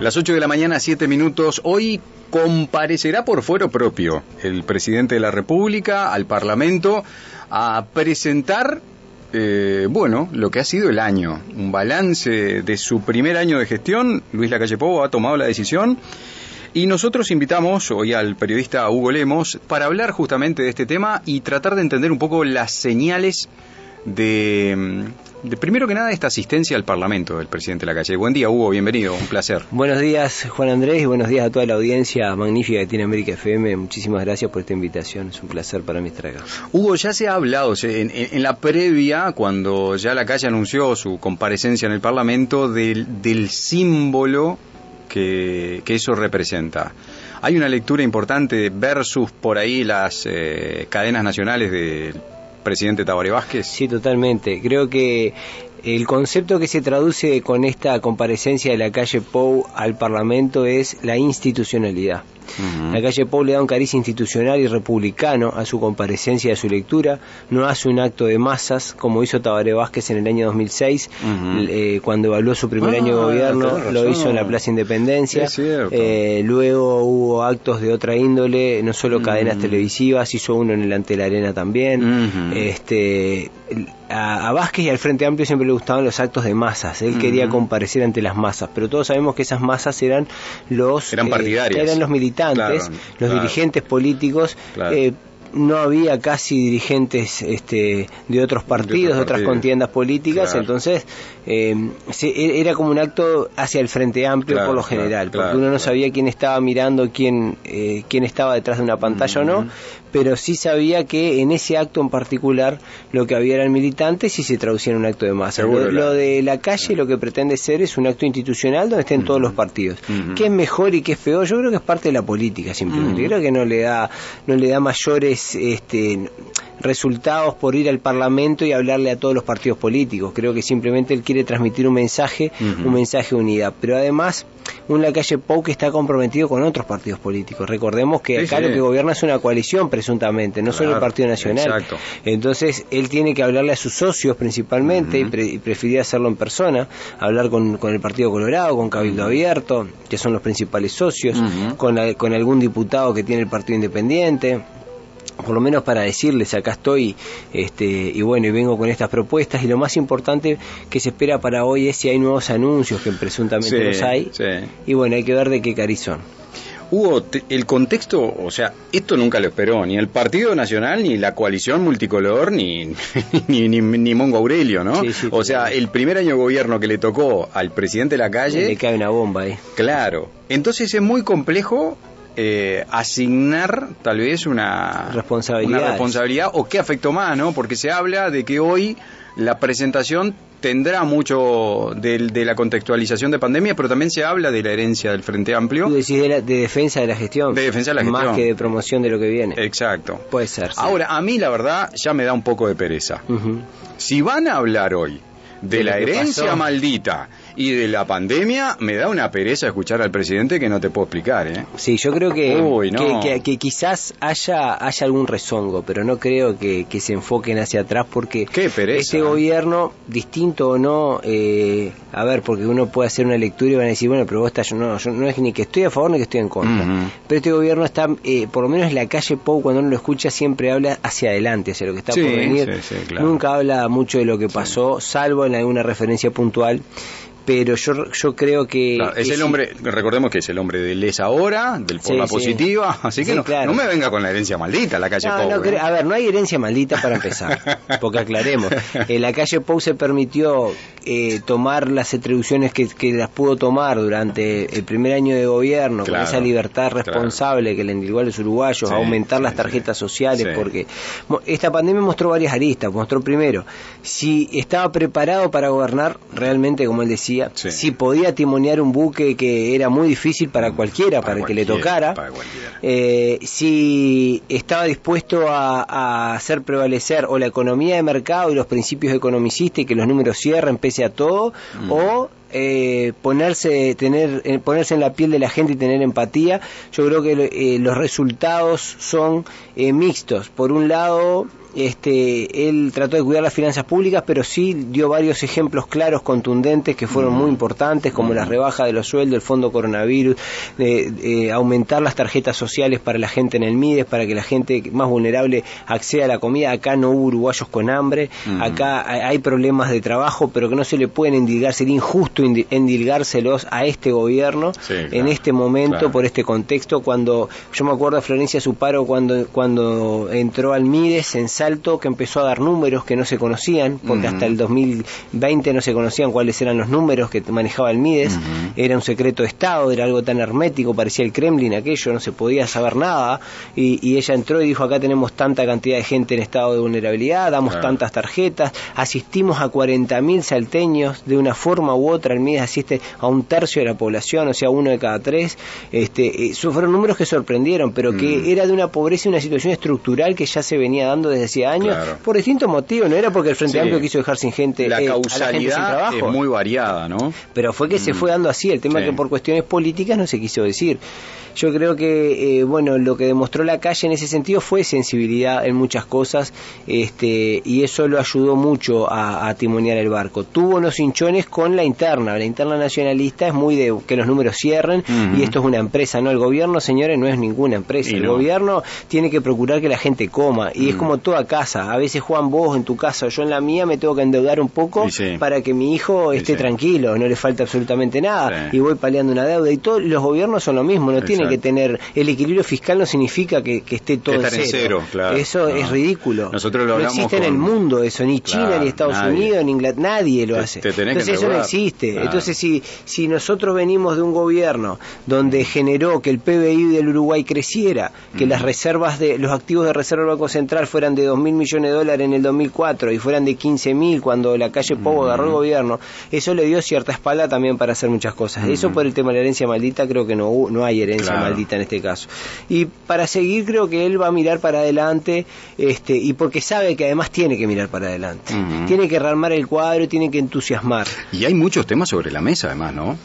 Las 8 de la mañana, 7 minutos. Hoy comparecerá por fuero propio el presidente de la República al Parlamento a presentar, eh, bueno, lo que ha sido el año. Un balance de su primer año de gestión. Luis Lacalle Pou ha tomado la decisión. Y nosotros invitamos hoy al periodista Hugo Lemos para hablar justamente de este tema y tratar de entender un poco las señales de, de, primero que nada esta asistencia al Parlamento del presidente de la calle. Buen día, Hugo, bienvenido, un placer. Buenos días, Juan Andrés, y buenos días a toda la audiencia magnífica que tiene América FM. Muchísimas gracias por esta invitación, es un placer para mí estar acá. Hugo, ya se ha hablado en, en la previa, cuando ya la calle anunció su comparecencia en el Parlamento, del, del símbolo que, que, eso representa. Hay una lectura importante versus por ahí las eh, cadenas nacionales del presidente Tabaré Vázquez. Sí, totalmente. Creo que el concepto que se traduce con esta comparecencia de la calle Pou al Parlamento es la institucionalidad. Uh -huh. La calle Pou le da un cariz institucional y republicano a su comparecencia y a su lectura. No hace un acto de masas como hizo Tabaré Vázquez en el año 2006, uh -huh. eh, cuando evaluó su primer ah, año de gobierno, lo hizo en la Plaza Independencia. Eh, luego hubo actos de otra índole, no solo cadenas uh -huh. televisivas, hizo uno en el ante la arena también. Este, a, a, Vázquez y al Frente Amplio siempre le gustaban los actos de masas. Él uh -huh. quería comparecer ante las masas, pero todos sabemos que esas masas eran los eran eh, eran los militantes, claro, los claro. dirigentes políticos. Claro. Eh, no había casi dirigentes este, de otros partidos, de, otras contiendas políticas, claro. entonces eh, se, e, era como un acto hacia el Frente Amplio claro, por lo general, claro, porque uno no sabía quién estaba mirando, quién, eh, quién estaba detrás de una pantalla uh -huh. o no, pero sí sabía que en ese acto en particular lo que había eran militantes y se traducía en un acto de masa. Lo, lo, de la calle lo que pretende ser es un acto institucional donde estén uh -huh. todos los partidos. Uh -huh. ¿Qué es mejor y qué es peor? Yo creo que es parte de la política simplemente. Creo que no le da, no le da mayores este, resultados por ir al Parlamento y hablarle a todos los partidos políticos. Creo que simplemente él quiere transmitir un mensaje, uh -huh. un mensaje de unidad. Pero además, un Lacalle Pou que está comprometido con otros partidos políticos. Recordemos que acá sí, sí. lo que gobierna es una coalición, presuntamente, no claro, solo el Partido Nacional. Exacto. Entonces, él tiene que hablarle a sus socios principalmente uh -huh. y, pre y, preferir hacerlo en persona, hablar con, con, el Partido Colorado, con Cabildo uh -huh. Abierto, que son los principales socios, con, la, con algún diputado que tiene el Partido Independiente por lo menos para decirles acá estoy este y bueno y vengo con estas propuestas y lo más importante que se espera para hoy es si hay nuevos anuncios que presuntamente sí, los hay sí. y bueno hay que ver de qué cariz son Hugo, el contexto, o sea, esto nunca lo esperó, ni el Partido Nacional, ni la coalición multicolor, ni, ni, ni, ni Mongo Aurelio, ¿no? Sí, sí, o sea, el primer año de gobierno que le tocó al presidente de la calle... Le cae una bomba ahí. Claro. Entonces es muy complejo eh, asignar tal vez una responsabilidad. una responsabilidad o qué afectó más, ¿no? Porque se habla de que hoy la presentación tendrá mucho de, de, la contextualización de pandemia, pero también se habla de la herencia del Frente Amplio. Tú decís de, la, de defensa de la gestión. De defensa de la gestión. Más que de promoción de lo que viene. Exacto. Puede ser. Sí. Ahora, a mí la verdad ya me da un poco de pereza. Uh -huh. Si van a hablar hoy de, de la herencia pasó. maldita y de la pandemia me da una pereza escuchar al presidente que no te puedo explicar, ¿eh? Sí, yo creo que, Uy, no. que, que, que, quizás haya, haya algún rezongo, pero no creo que, que se enfoquen hacia atrás porque Qué pereza, este gobierno, distinto o no, eh, a ver, porque uno puede hacer una lectura y van a decir, bueno, pero vos estás, no, yo no es ni que estoy a favor ni que estoy en contra, uh -huh. pero este gobierno está, eh, por lo menos en la calle Pou, cuando uno lo escucha, siempre habla hacia adelante, hacia lo que está sí, por venir, sí, sí, claro. nunca habla mucho de lo que pasó, salvo en alguna referencia puntual pero yo yo creo que claro, es que el sí. hombre recordemos que es el hombre del es ahora del por sí, la positiva sí. así que no, claro. no, me venga con la herencia maldita la calle no, Pou no, ¿eh? a ver no hay herencia maldita para empezar porque aclaremos en la calle Pou se permitió eh, tomar las atribuciones que, que, las pudo tomar durante el primer año de gobierno claro, con esa libertad responsable que le endilgó a los uruguayos a aumentar las tarjetas sociales porque esta pandemia mostró varias aristas mostró primero si estaba preparado para gobernar realmente como él decía sí. si podía timonear un buque que era muy difícil para cualquiera, para, para que le tocara, eh, si estaba dispuesto a, a, hacer prevalecer o la economía de mercado y los principios economicistas y que los números cierren pese a todo, mm. o eh, ponerse tener eh, ponerse en la piel de la gente y tener empatía yo creo que eh, los resultados son eh, mixtos por un lado este, él trató de cuidar las finanzas públicas, pero sí dio varios ejemplos claros, contundentes, que fueron muy importantes, como la rebaja de los sueldos, el fondo coronavirus, de, aumentar las tarjetas sociales para la gente en el MIDES, para que la gente más vulnerable acceda a la comida. Acá no hubo uruguayos con hambre, acá hay problemas de trabajo, pero que no se le pueden endilgar, sería injusto endilgárselos a este gobierno en este momento, por este contexto, cuando yo me acuerdo a Florencia Suparo cuando, cuando entró al MIDES en Salto, que empezó a dar números que no se conocían, porque hasta el 2020 no se conocían cuáles eran los números que manejaba el MIDES, era un secreto de Estado, era algo tan hermético, parecía el Kremlin aquello, no se podía saber nada, y, ella entró y dijo, acá tenemos tanta cantidad de gente en estado de vulnerabilidad, damos tantas tarjetas, asistimos a 40.000 salteños, de una forma u otra, el MIDES asiste a un tercio de la población, o sea, uno de cada tres, este, eh, fueron números que sorprendieron, pero que mm. era de una pobreza y una situación estructural que ya se venía dando desde hacía años, por distintos motivos, no era porque el Frente Amplio quiso dejar sin gente, la causalidad sin trabajo. es muy variada, ¿no? Pero fue que se mm. fue dando así, el tema que por cuestiones políticas no se quiso decir. Yo creo que, eh, bueno, lo que demostró la calle en ese sentido fue sensibilidad en muchas cosas este, y eso lo ayudó mucho a, a timonear el barco. Tuvo unos hinchones con la interna. La interna nacionalista es muy de que los números cierren y esto es una empresa, ¿no? El gobierno, señores, no es ninguna empresa. el gobierno tiene que procurar que la gente coma y es como toda casa. A veces Juan, vos en tu casa yo en la mía me tengo que endeudar un poco para que mi hijo esté tranquilo, no le falta absolutamente nada y voy paliando una deuda. Y todos los gobiernos son lo mismo, no tiene que tener el equilibrio fiscal no significa que, esté todo en cero. Eso es ridículo. Nosotros lo no existe en el mundo eso, ni China, ni Estados Unidos, ni Inglaterra, nadie lo hace. Entonces eso no existe. Entonces si, si nosotros venimos de un gobierno donde generó que el PBI del Uruguay creciera, que las reservas de los activos de reserva del Banco Central fueran de 2 mil millones de dólares en el 2004 y fueran de 15 mil cuando la calle Pogo agarró el gobierno, eso le dio cierta espalda también para hacer muchas cosas. Eso por el tema de la herencia maldita creo que no, no hay herencia maldita en este caso. Y para seguir creo que él va a mirar para adelante este, y porque sabe que además tiene que mirar para adelante. Tiene que rearmar el cuadro, tiene que entusiasmar. Y hay muchos temas sobre la mesa además, ¿no?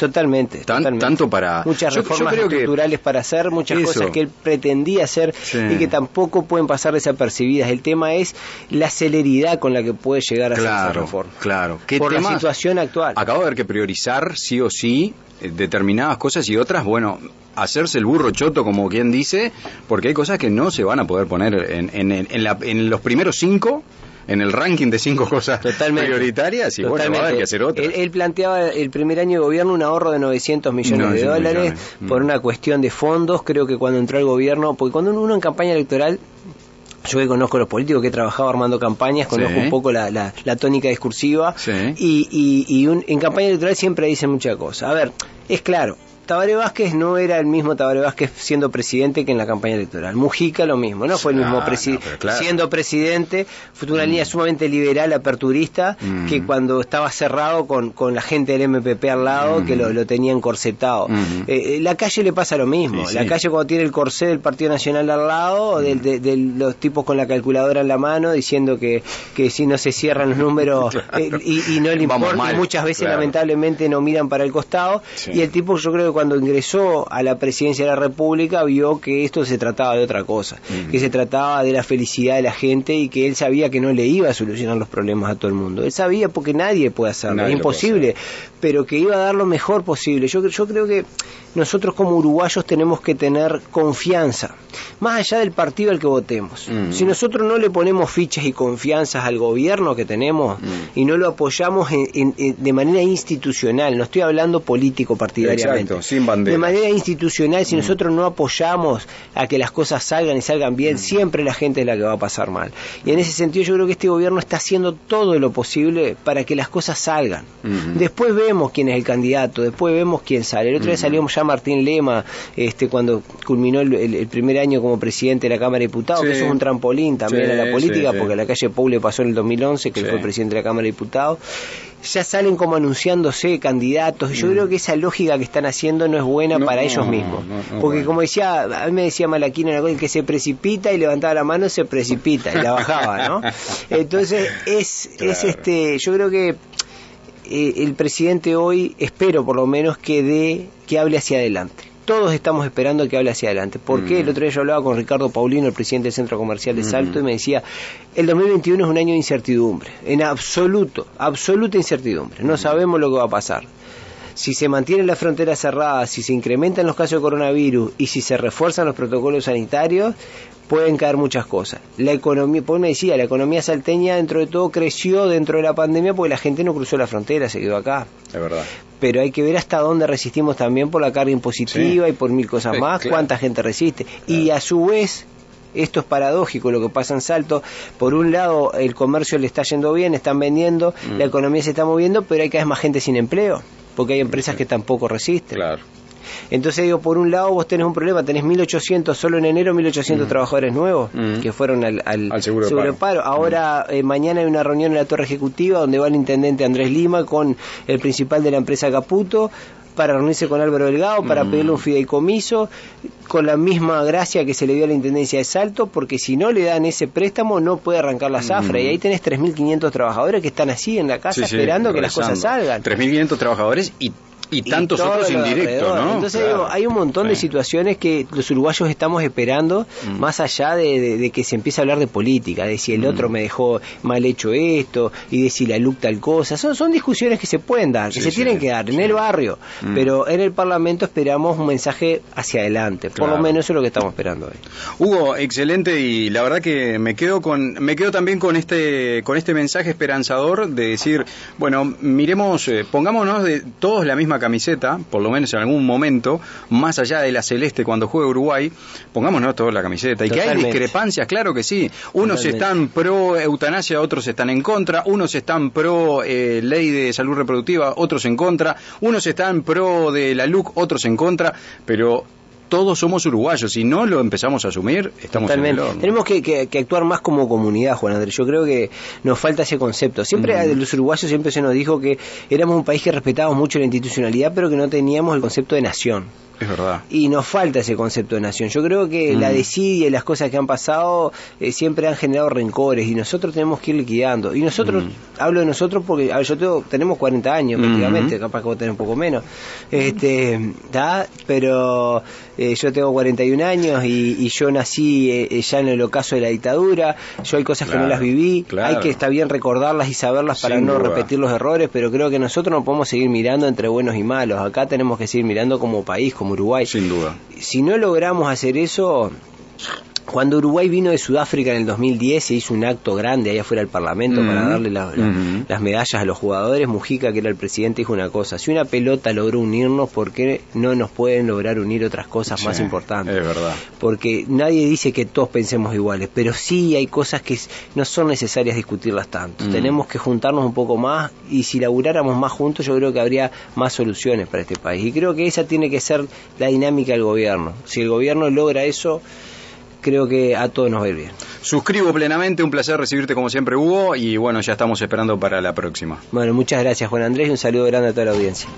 Totalmente, Tanto para... Muchas reformas estructurales para hacer, muchas cosas que él pretendía hacer y que tampoco pueden pasar desapercibidas. El tema es la celeridad con la que puede llegar a hacer esa reforma. Claro, Por la situación actual. Acabo de ver que priorizar sí o sí eh, determinadas cosas y otras, bueno, hacerse el burro choto, como quien dice, porque hay cosas que no se van a poder poner en, en, en, la, en los primeros cinco en el ranking de cinco cosas prioritarias y bueno, va a haber que hacer otras. Él, planteaba el primer año de gobierno un ahorro de 900 millones de dólares por mm. una cuestión de fondos. Creo que cuando entró el gobierno, porque cuando uno en campaña electoral yo que conozco a los políticos, que he trabajado armando campañas, conozco un poco la, la, tónica discursiva y, y, y en campaña electoral siempre dicen muchas cosas. A ver, es claro, Tabaré Vázquez no era el mismo Tabaré Vázquez siendo presidente que en la campaña electoral. Mujica lo mismo, no fue el mismo presidente. Siendo presidente, fue una línea mm. sumamente liberal, aperturista, mm. que cuando estaba cerrado con, con la gente del MPP al lado, que lo, mm. lo tenían corsetado. Eh, eh, la calle le pasa lo mismo. la calle cuando tiene el corsé del Partido Nacional al lado, de, los tipos con la calculadora en la mano, diciendo que, que si no se cierran los números eh, y, no le importa, muchas veces lamentablemente no miran para el costado. Y el tipo yo creo que cuando ingresó a la presidencia de la República vio que esto se trataba de otra cosa, que se trataba de la felicidad de la gente y que él sabía que no le iba a solucionar los problemas a todo el mundo. Él sabía porque nadie puede hacerlo, es imposible, pero que iba a dar lo mejor posible. Yo, yo creo que nosotros como uruguayos tenemos que tener confianza, más allá del partido al que votemos. Si nosotros no le ponemos fichas y confianzas al gobierno que tenemos y no lo apoyamos de manera institucional, no estoy hablando político partidariamente, de manera institucional, si mm. nosotros no apoyamos a que las cosas salgan y salgan bien, mm. siempre la gente es la que va a pasar mal. Y en ese sentido yo creo que este gobierno está haciendo todo lo posible para que las cosas salgan. Mm-hmm. Después vemos quién es el candidato, después vemos quién sale. El otro día mm-hmm. salió ya Martín Lema, este, cuando culminó el, primer año como presidente de la Cámara de Diputados, que eso es un trampolín también a la política, porque la calle Pou le pasó en el 2011, que él fue presidente de la Cámara de Diputados ya salen como anunciándose candidatos. y Yo mm. creo que esa lógica que están haciendo no es buena para ellos mismos. Porque como decía, a mí me decía Malaquina que se precipita y levantaba la mano, se precipita y la bajaba, ¿no? Entonces es, es este, yo creo que eh, el presidente hoy, espero por lo menos que dé, que hable hacia adelante todos estamos esperando que hable hacia adelante. ¿Por qué? El otro día yo hablaba con Ricardo Paulino, el presidente del Centro Comercial de Salto, y me decía, el 2021 es un año de incertidumbre, en absoluto, absoluta incertidumbre. No sabemos lo que va a pasar si se mantienen las fronteras cerradas, si se incrementan los casos de coronavirus y si se refuerzan los protocolos sanitarios, pueden caer muchas cosas. La economía, pues me decía, la economía salteña dentro de todo creció dentro de la pandemia porque la gente no cruzó la frontera, se quedó acá. Es verdad. Pero hay que ver hasta dónde resistimos también por la carga impositiva y por mil cosas más, cuánta gente resiste. Y a su vez, esto es paradójico lo que pasa en Salto. Por un lado, el comercio le está yendo bien, están vendiendo, mm. la economía se está moviendo, pero hay cada vez más gente sin empleo porque hay empresas que tampoco resisten. Claro. Entonces digo, por un lado vos tenés un problema, tenés 1.800, solo en enero 1.800 mm. trabajadores nuevos mm. que fueron al, al, seguro, de paro. Ahora, mm. eh, mañana hay una reunión en la Torre Ejecutiva donde va el intendente Andrés Lima con el principal de la empresa Caputo para reunirse con Álvaro Delgado, para pedirle un fideicomiso, con la misma gracia que se le dio a la Intendencia de Salto, porque si no le dan ese préstamo no puede arrancar la zafra. Y ahí tenés 3.500 trabajadores que están así en la casa esperando que las cosas salgan. 3.500 trabajadores y y tantos otros indirectos, ¿no? Entonces hay un montón de situaciones que los uruguayos estamos esperando, mm. más allá de, que se empiece a hablar de política, de si el otro mm. me dejó mal hecho esto, y de si la LUC tal cosa. Son, son discusiones que se pueden dar, que se tienen que dar en el barrio, mm. pero en el Parlamento esperamos un mensaje hacia adelante. Por lo menos eso es lo que estamos esperando hoy. Hugo, excelente, y la verdad que me quedo con, me quedo también con este, con este mensaje esperanzador de decir, bueno, miremos, eh, pongámonos de todos la misma camiseta, por lo menos en algún momento, más allá de la celeste cuando juega Uruguay, pongámonos todos la camiseta. Y que hay discrepancias, claro que sí. Unos están pro eutanasia, otros están en contra, unos están pro eh, ley de salud reproductiva, otros en contra, unos están pro de la LUC, otros en contra, pero todos somos uruguayos. Si no lo empezamos a asumir, estamos Totalmente. Tenemos que, actuar más como comunidad, Juan Andrés. Yo creo que nos falta ese concepto. Siempre de los uruguayos siempre se nos dijo que éramos un país que respetábamos mucho la institucionalidad, pero que no teníamos el concepto de nación. Es verdad. Y nos falta ese concepto de nación. Yo creo que la desidia y las cosas que han pasado eh, siempre han generado rencores y nosotros tenemos que ir liquidando. Y nosotros, hablo de nosotros porque yo tengo, tenemos 40 años prácticamente, capaz que vos tenés un poco menos. Este, ¿da? Pero eh, yo tengo 41 años y, yo nací eh, ya en el ocaso de la dictadura. Yo hay cosas que no las viví. Hay que estar bien recordarlas y saberlas para no repetir los errores, pero creo que nosotros no podemos seguir mirando entre buenos y malos. Acá tenemos que seguir mirando como país, como Uruguay. Sin duda. Si no logramos hacer eso, cuando Uruguay vino de Sudáfrica en el 2010 se hizo un acto grande ahí afuera del Parlamento para darle las medallas a los jugadores. Mujica, que era el presidente, dijo una cosa, si una pelota logró unirnos, ¿por qué no nos pueden lograr unir otras cosas más importantes? Es verdad. Porque nadie dice que todos pensemos iguales, pero sí hay cosas que no son necesarias discutirlas tanto. Tenemos que juntarnos un poco más y si laburáramos más juntos yo creo que habría más soluciones para este país. Y creo que esa tiene que ser la dinámica del gobierno. Si el gobierno logra eso creo que a todos nos va a ir bien. Suscribo plenamente, un placer recibirte como siempre Hugo y bueno, ya estamos esperando para la próxima. Bueno, muchas gracias Juan Andrés y un saludo grande a toda la audiencia.